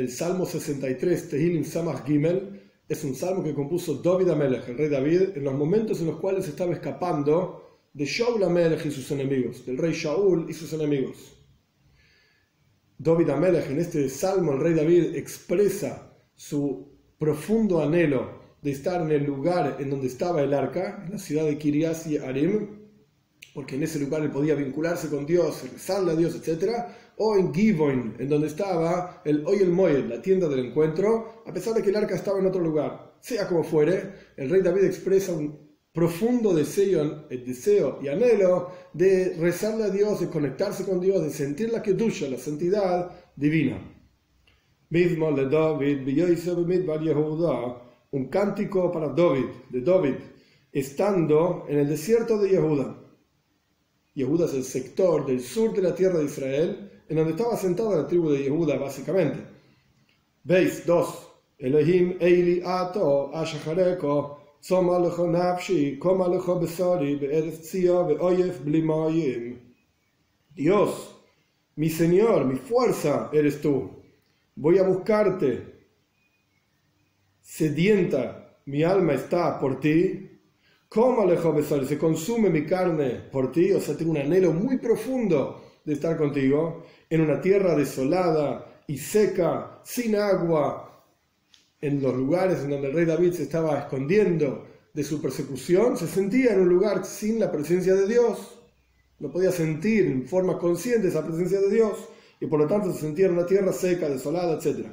el Salmo 63, Tehilim Samach Gimel, es un salmo que compuso David Amelech, el rey David, en los momentos en los cuales estaba escapando de Shaul Amelech y sus enemigos, del rey Shaul y sus enemigos. David Amelech, en este salmo, el rey David expresa su profundo anhelo de estar en el lugar en donde estaba el arca, en la ciudad de Kirias y Arim, porque en ese lugar él podía vincularse con Dios, rezarle a Dios, etc. O en Givoin, en donde estaba el Oyel Moel, la tienda del encuentro, a pesar de que el arca estaba en otro lugar. Sea como fuere, el rey David expresa un profundo deseo, deseo y anhelo de rezarle a Dios, de conectarse con Dios, de sentir la kedusha, la santidad divina. Mismo de David, un cántico para David, de David, estando en el desierto de Yehuda. Yehuda es el sector del sur de la tierra de Israel, en donde estaba sentada la tribu de Yehuda, básicamente. Veis, dos. Elohim Eili Ato Ashachareko Tzoma Lecho Nafshi Koma Lecho Besari Be'eretz Tzia Be'oyef Blimayim Dios, mi Señor, mi fuerza eres tú. Voy a buscarte. Sedienta, mi alma está por ti ¿Cómo besar? Se consume mi carne por ti, o sea, tengo un anhelo muy profundo de estar contigo en una tierra desolada y seca, sin agua, en los lugares en donde el rey David se estaba escondiendo de su persecución, se sentía en un lugar sin la presencia de Dios. No podía sentir en forma consciente esa presencia de Dios y por lo tanto se sentía en una tierra seca, desolada, etc.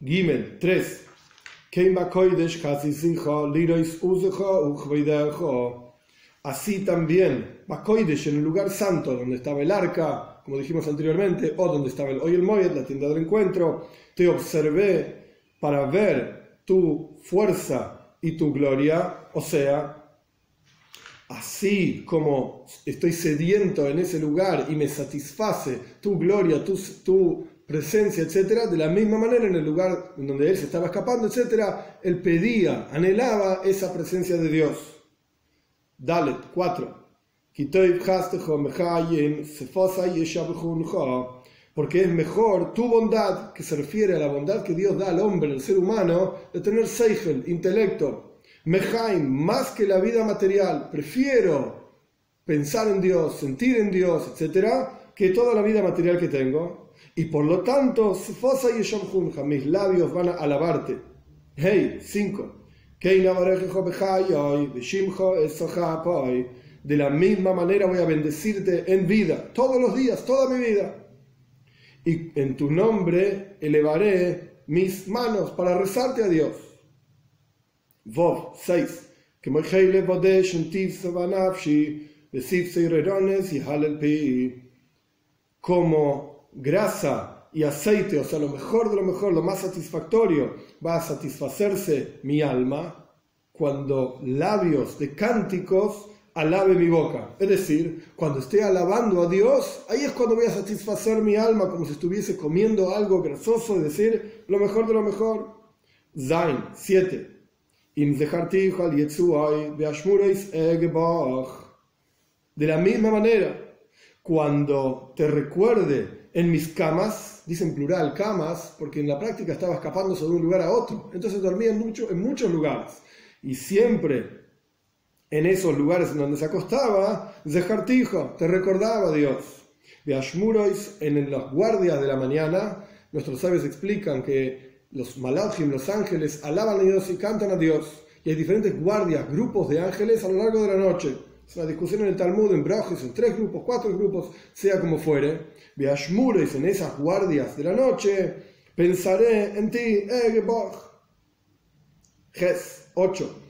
Gimel 3. Así también, Makoidesh, en el lugar santo donde estaba el arca, como dijimos anteriormente, o donde estaba el Oyel Moed, la tienda del encuentro, te observé para ver tu fuerza y tu gloria, o sea, así como estoy sediento en ese lugar y me satisface tu gloria, tu, tu presencia, etcétera, de la misma manera en el lugar en donde él se estaba escapando, etcétera, él pedía, anhelaba esa presencia de Dios. Dalet 4. Porque es mejor tu bondad, que se refiere a la bondad que Dios da al hombre, al ser humano, de tener Seigel, intelecto. Mejaim, más que la vida material, prefiero pensar en Dios, sentir en Dios, etcétera, que toda la vida material que tengo y por lo tanto, mis labios van a alabarte. Hey, 5. De la misma manera voy a bendecirte en vida, todos los días, toda mi vida. Y en tu nombre elevaré mis manos para rezarte a Dios. Vov 6. Como grasa y aceite, o sea, lo mejor de lo mejor, lo más satisfactorio, va a satisfacerse mi alma cuando labios de cánticos alabe mi boca. Es decir, cuando esté alabando a Dios, ahí es cuando voy a satisfacer mi alma como si estuviese comiendo algo grasoso, es decir, lo mejor de lo mejor. Zain 7. De la misma manera, cuando te recuerde en mis camas, dicen plural camas, porque en la práctica estaba escapándose de un lugar a otro. Entonces dormía en, mucho, en muchos lugares. Y siempre en esos lugares en donde se acostaba, Zehartijo, te recordaba Dios. De Ashmurois, en las guardias de la mañana, nuestros sabios explican que los malachim, los ángeles, alaban a Dios y cantan a Dios. Y hay diferentes guardias, grupos de ángeles a lo largo de la noche. Es una discusión en el Talmud, en Brajes, en tres grupos, cuatro grupos, sea como fuere. Beashmures, en esas guardias de la noche, pensaré en ti, Egebach. Ges 8.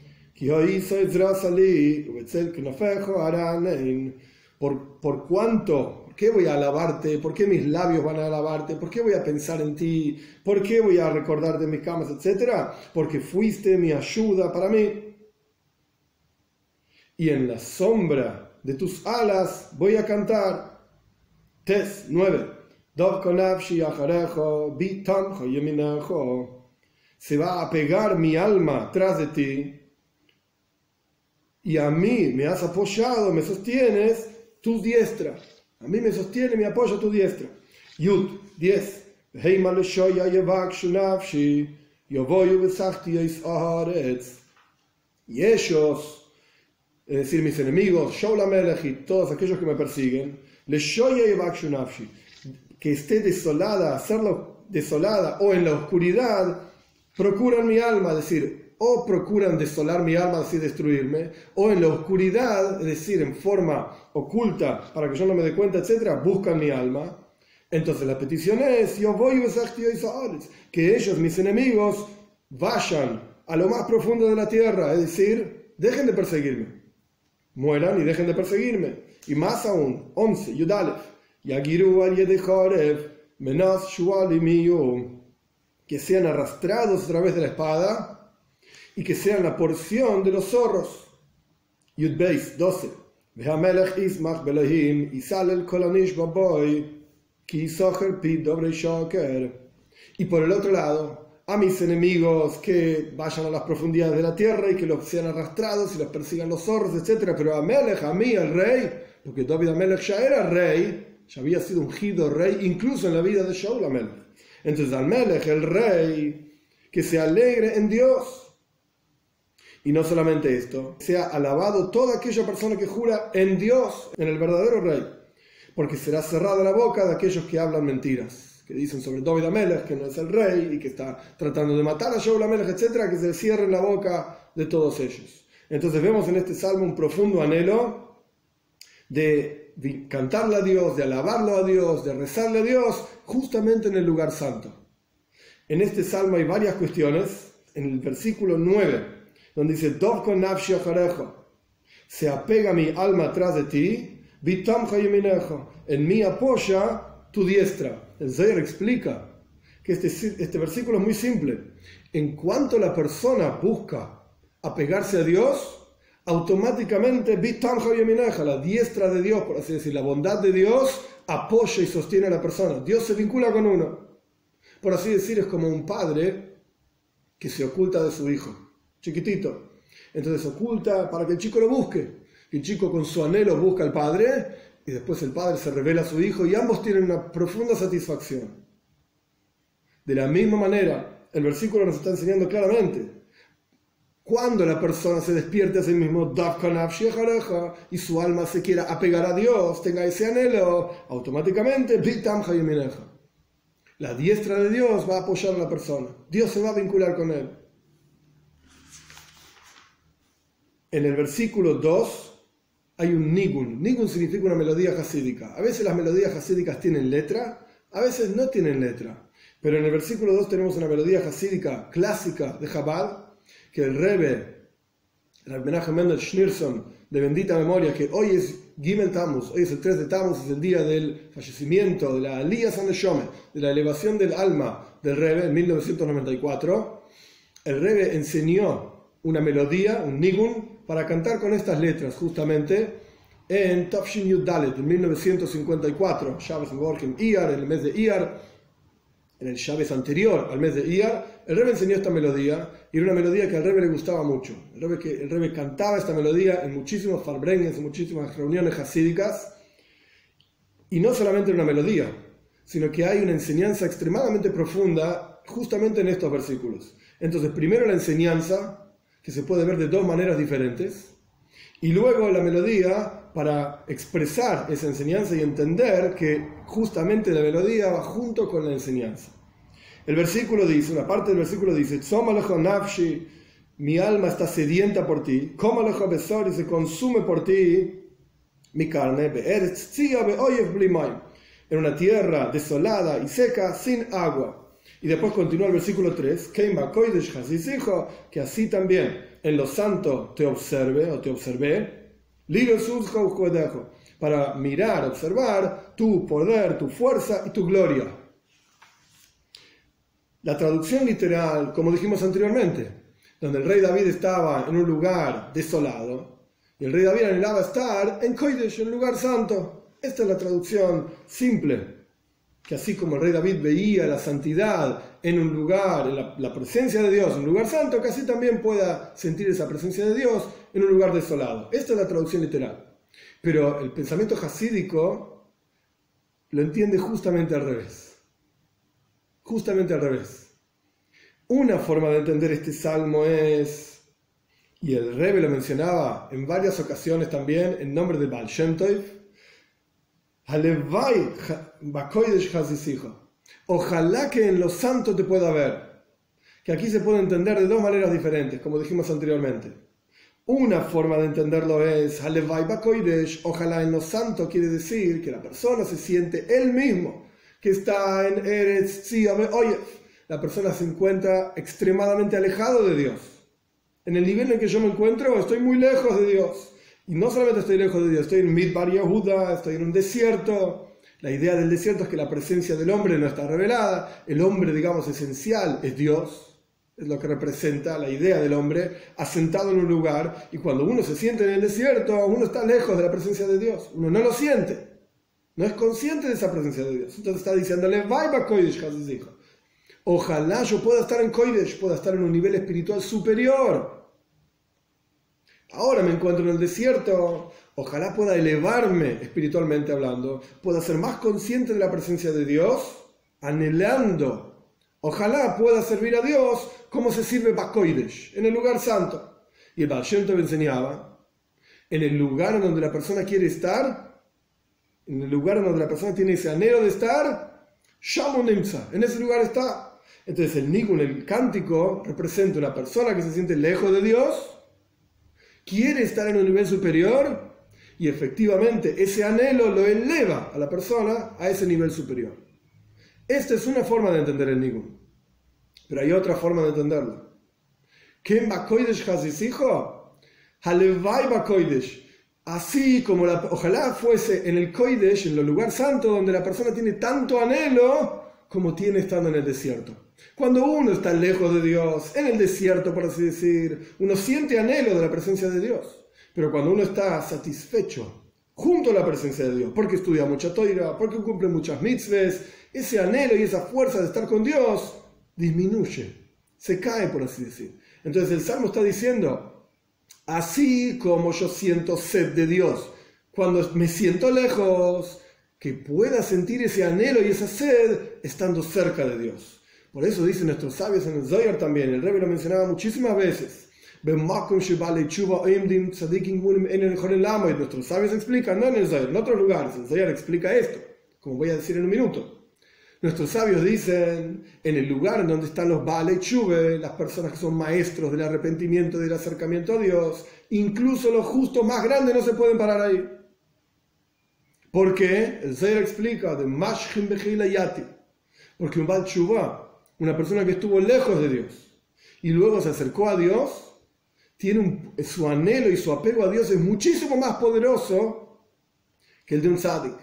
Por, por cuánto, ¿por qué voy a alabarte? ¿Por qué mis labios van a alabarte? ¿Por qué voy a pensar en ti? ¿Por qué voy a recordar de mis camas, etcétera? Porque fuiste mi ayuda para mí y en la sombra de tus alas voy a cantar. Tes 9. Se va a pegar mi alma tras de ti y a mí me has apoyado, me sostienes tu diestra. A mí me sostiene, me apoya tu diestra. Yud 10. Y ellos, es decir, mis enemigos, Shaul y todos aquellos que me persiguen, que esté desolada, hacerlo desolada o en la oscuridad, procuran mi alma, decir, o procuran desolar mi alma, así destruirme, o en la oscuridad, es decir, en forma oculta, para que yo no me dé cuenta, etcétera, buscan mi alma. Entonces la petición es, yo voy que ellos, mis enemigos, vayan a lo más profundo de la tierra, es decir, dejen de perseguirme, mueran y dejen de perseguirme. Y más aún, 11, Yudalef, Yagiru al Menas que sean arrastrados a través de la espada y que sean la porción de los zorros. Yudbeis 12. Y por el otro lado, a mis enemigos que vayan a las profundidades de la tierra y que los sean arrastrados y los persigan los zorros, etc. Pero a Melech, a mí, el rey, porque David Amelech ya era rey, ya había sido ungido rey, incluso en la vida de Shaul Amelech. Entonces al Melech, el rey, que se alegre en Dios. Y no solamente esto, sea alabado toda aquella persona que jura en Dios, en el verdadero rey, porque será cerrada la boca de aquellos que hablan mentiras, que dicen sobre David Amelech que no es el rey y que está tratando de matar a Shaul Amelech, etc., que se cierren la boca de todos ellos. Entonces vemos en este salmo un profundo anhelo de cantarle a Dios, de alabarlo a Dios, de rezarle a Dios, justamente en el lugar santo. En este salmo hay varias cuestiones. En el versículo 9, donde dice, se apega mi alma atrás de ti, en mí apoya tu diestra. El Zohar explica que este, este versículo es muy simple. En cuanto la persona busca apegarse a Dios, automáticamente la diestra de Dios, por así decir, la bondad de Dios apoya y sostiene a la persona. Dios se vincula con uno. Por así decir, es como un padre que se oculta de su hijo, chiquitito. Entonces oculta para que el chico lo busque. El chico con su anhelo busca al padre y después el padre se revela a su hijo y ambos tienen una profunda satisfacción. De la misma manera, el versículo nos está enseñando claramente cuando la persona se despierte a sí mismo, y su alma se quiera apegar a Dios, tenga ese anhelo, automáticamente, la diestra de Dios va a apoyar a la persona. Dios se va a vincular con él. En el versículo 2 hay un nigun. Nigun significa una melodía hasídica. A veces las melodías hasídicas tienen letra, a veces no tienen letra. Pero en el versículo 2 tenemos una melodía hasídica clásica de Jabal, que el Rebe, el Menachem Mendel Schneerson, de bendita memoria, que hoy es Gimel Tammuz, hoy es el 3 de Tammuz, es el día del fallecimiento, de la Aliyah Saneshome, de la elevación del alma del Rebe en 1994, el Rebe enseñó una melodía, un nigun, para cantar con estas letras, justamente, en Tafshin Yud Dalet, en 1954, Shabbos en en el mes de Iyar, en el Chávez anterior al mes de Iyar, el Rebbe enseñó esta melodía y era una melodía que al Rebbe le gustaba mucho. El Rebbe, que, el Rebbe cantaba esta melodía en muchísimos farbrengens, en muchísimas reuniones hasídicas. Y no solamente una melodía, sino que hay una enseñanza extremadamente profunda justamente en estos versículos. Entonces, primero la enseñanza, que se puede ver de dos maneras diferentes, y luego la melodía para expresar esa enseñanza y entender que justamente la melodía va junto con la enseñanza. El versículo dice, una parte del versículo dice, nafshi, mi alma está sedienta por ti, y se consume por ti mi carne, en una tierra desolada y seca, sin agua. Y después continúa el versículo 3, que así también en lo santo te observe o te observé, para mirar, observar tu poder, tu fuerza y tu gloria. La traducción literal, como dijimos anteriormente, donde el rey David estaba en un lugar desolado, y el rey David anhelaba estar en Kodesh, en lugar santo. Esta es la traducción simple que así como el rey David veía la santidad en un lugar, en la, presencia de Dios, en un lugar santo, que así también pueda sentir esa presencia de Dios en un lugar desolado. Esta es la traducción literal. Pero el pensamiento hasídico lo entiende justamente al revés. justamente al revés. Una forma de entender este salmo es, y el Rebbe lo mencionaba en varias ocasiones también, en nombre de Baal Shem Ojalá que en los santos te pueda ver. Que aquí se puede entender de dos maneras diferentes, como dijimos anteriormente. Una forma de entenderlo es ojalá en los santos quiere decir que la persona se siente él mismo, que está en Eretz Oye, la persona se encuentra extremadamente alejado de Dios. En el nivel en que yo me encuentro, estoy muy lejos de Dios. Y no solamente estoy lejos de Dios, estoy en Midbar Yehuda, estoy en un desierto. La idea del desierto es que la presencia del hombre no está revelada. El hombre, digamos, esencial es Dios. Es lo que representa la idea del hombre asentado en un lugar. Y cuando uno se siente en el desierto, uno está lejos de la presencia de Dios. Uno no lo siente. No es consciente de esa presencia de Dios. Entonces está diciéndole, vaya Koidesh, dijo. Ojalá yo pueda estar en Koidesh, pueda estar en un nivel espiritual superior Ahora me encuentro en el desierto, ojalá pueda elevarme espiritualmente hablando, pueda ser más consciente de la presencia de Dios, anhelando, ojalá pueda servir a Dios como se sirve Bakoidesh, en el lugar santo. Y el Baal me enseñaba, en el lugar donde la persona quiere estar, en el lugar donde la persona tiene ese anhelo de estar, Shamonimsa, en ese lugar está. Entonces el Nigun, el cántico, representa una persona que se siente lejos de Dios, quiere estar en un nivel superior y efectivamente ese anhelo lo eleva a la persona a ese nivel superior. Esta es una forma de entender el Nigun. Pero hay otra forma de entenderlo. Así como ojalá fuese en el Koidesh, en el lugar santo, donde la persona tiene tanto anhelo como tiene estando en el desierto. Cuando uno está lejos de Dios, en el desierto, por así decir, uno siente anhelo de la presencia de Dios. Pero cuando uno está satisfecho junto a la presencia de Dios, porque estudia mucha toira, porque cumple muchas mitzvahs, ese anhelo y esa fuerza de estar con Dios disminuye, se cae, por así decir. Entonces el Salmo está diciendo, así como yo siento sed de Dios, cuando me siento lejos, que pueda sentir ese anhelo y esa sed estando cerca de Dios. Por eso dicen nuestros sabios en el Zohar también, el Rebbe lo mencionaba muchísimas veces. Nuestros sabios explican, no en el Zohar, en otros lugares, el Zohar explica esto, como voy a decir en un minuto. Nuestros sabios dicen, en el lugar en donde están los Bale Chuve, las personas que son maestros del arrepentimiento y del acercamiento a Dios, incluso los justos más grandes no se pueden parar ahí. Porque el Zohar explica de Mashim Yati, porque un Bal Chuva una persona que estuvo lejos de Dios y luego se acercó a Dios, tiene su anhelo y su apego a Dios es muchísimo más poderoso que el de un tzadik.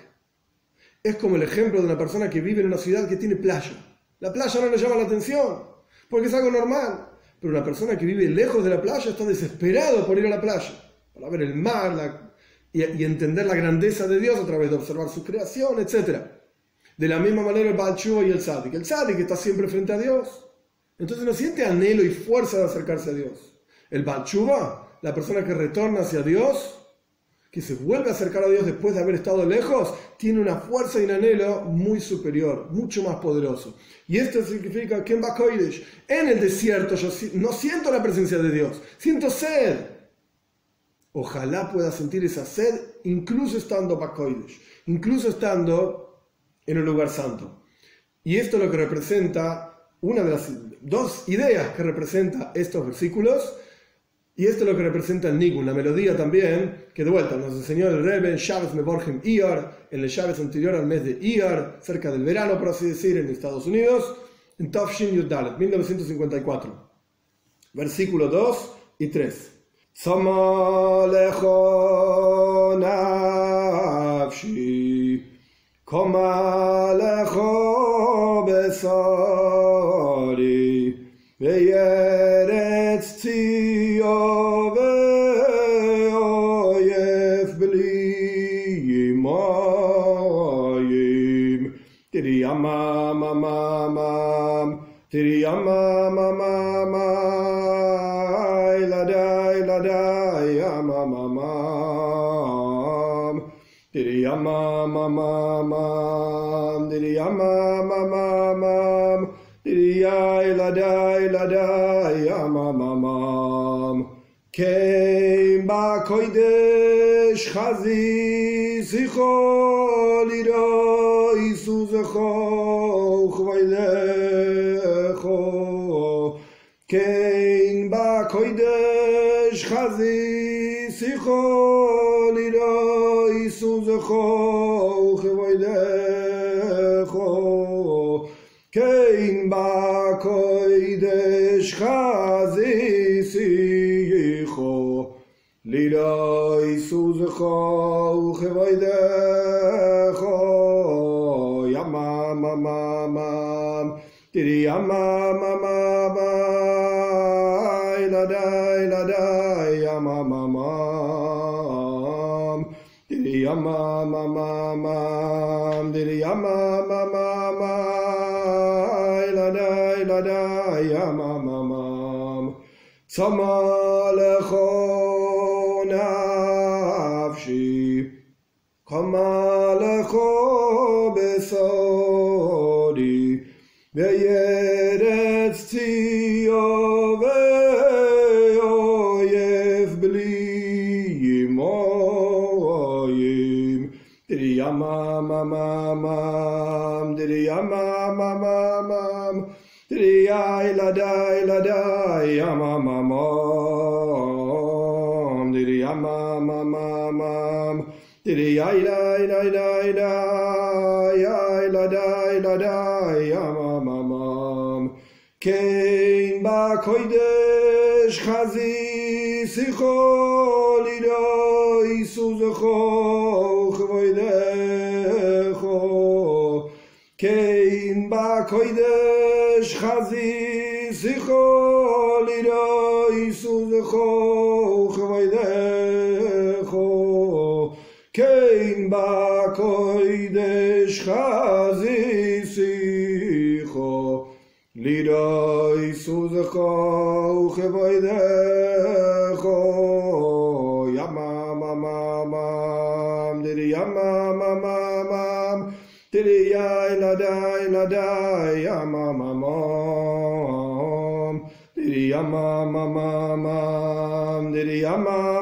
Es como el ejemplo de una persona que vive en una ciudad que tiene playa. La playa no le llama la atención, porque es algo normal. Pero una persona que vive lejos de la playa está desesperado por ir a la playa, para ver el mar y, entender la grandeza de Dios a través de observar su creación, etc. De la misma manera el Baal y el Sadik. El Sadik está siempre frente a Dios. Entonces no siente anhelo y fuerza de acercarse a Dios. El Baal la persona que retorna hacia Dios, que se vuelve a acercar a Dios después de haber estado lejos, tiene una fuerza y un anhelo muy superior, mucho más poderoso. Y esto significa que en Bakoidesh, en el desierto, yo no siento la presencia de Dios, siento sed. Ojalá pueda sentir esa sed incluso estando Bakoidesh, incluso estando en un lugar santo. Y esto es lo que representa, una de las dos ideas que representa estos versículos, y esto es lo que representa el Nigun, la melodía también, que de vuelta nos enseñó el Rebbe en Shabbat Meborgim Iyar, en el Shabbat anterior al mes de Iyar, cerca del verano, por así decir, en Estados Unidos, en Tafshin Yudalet, 1954. Versículo 2 y 3. Komma lecho besari ve'yeretz tzio ve'oyev bli yimayim. Tiri yamam, amam, amam, tiri. mamam diri ya mam mam mam diri ya la da la da ya mam mam kein ba koide khazi si kholi ro isu ze kho khvaide kho kein ba koide khazi si kho kho khe voide kho kein ba koide shazi si kho lilay suz kho khe voide kho yama mama mam tiri yama die yama mama Tzama lecho nafshi Kama lecho besodi וירץ ציו ואויב בלי ימוים דריה מממם דריה מממם דריה ילדה ילדה יממם דריה מממם דריה ילדה ילדה ילדה ילדה yamamam kein ba koidesh chazi sicho lido isu zecho chvoidecho kein ba koidesh chazi sicho lido isu zecho chvoidecho kein ba koidesh chazi לידו איסוזך וכבוידך יממממם דידי יממממם דידי ילדי ילדי ימממם Yama, mama, ma, ma, yama.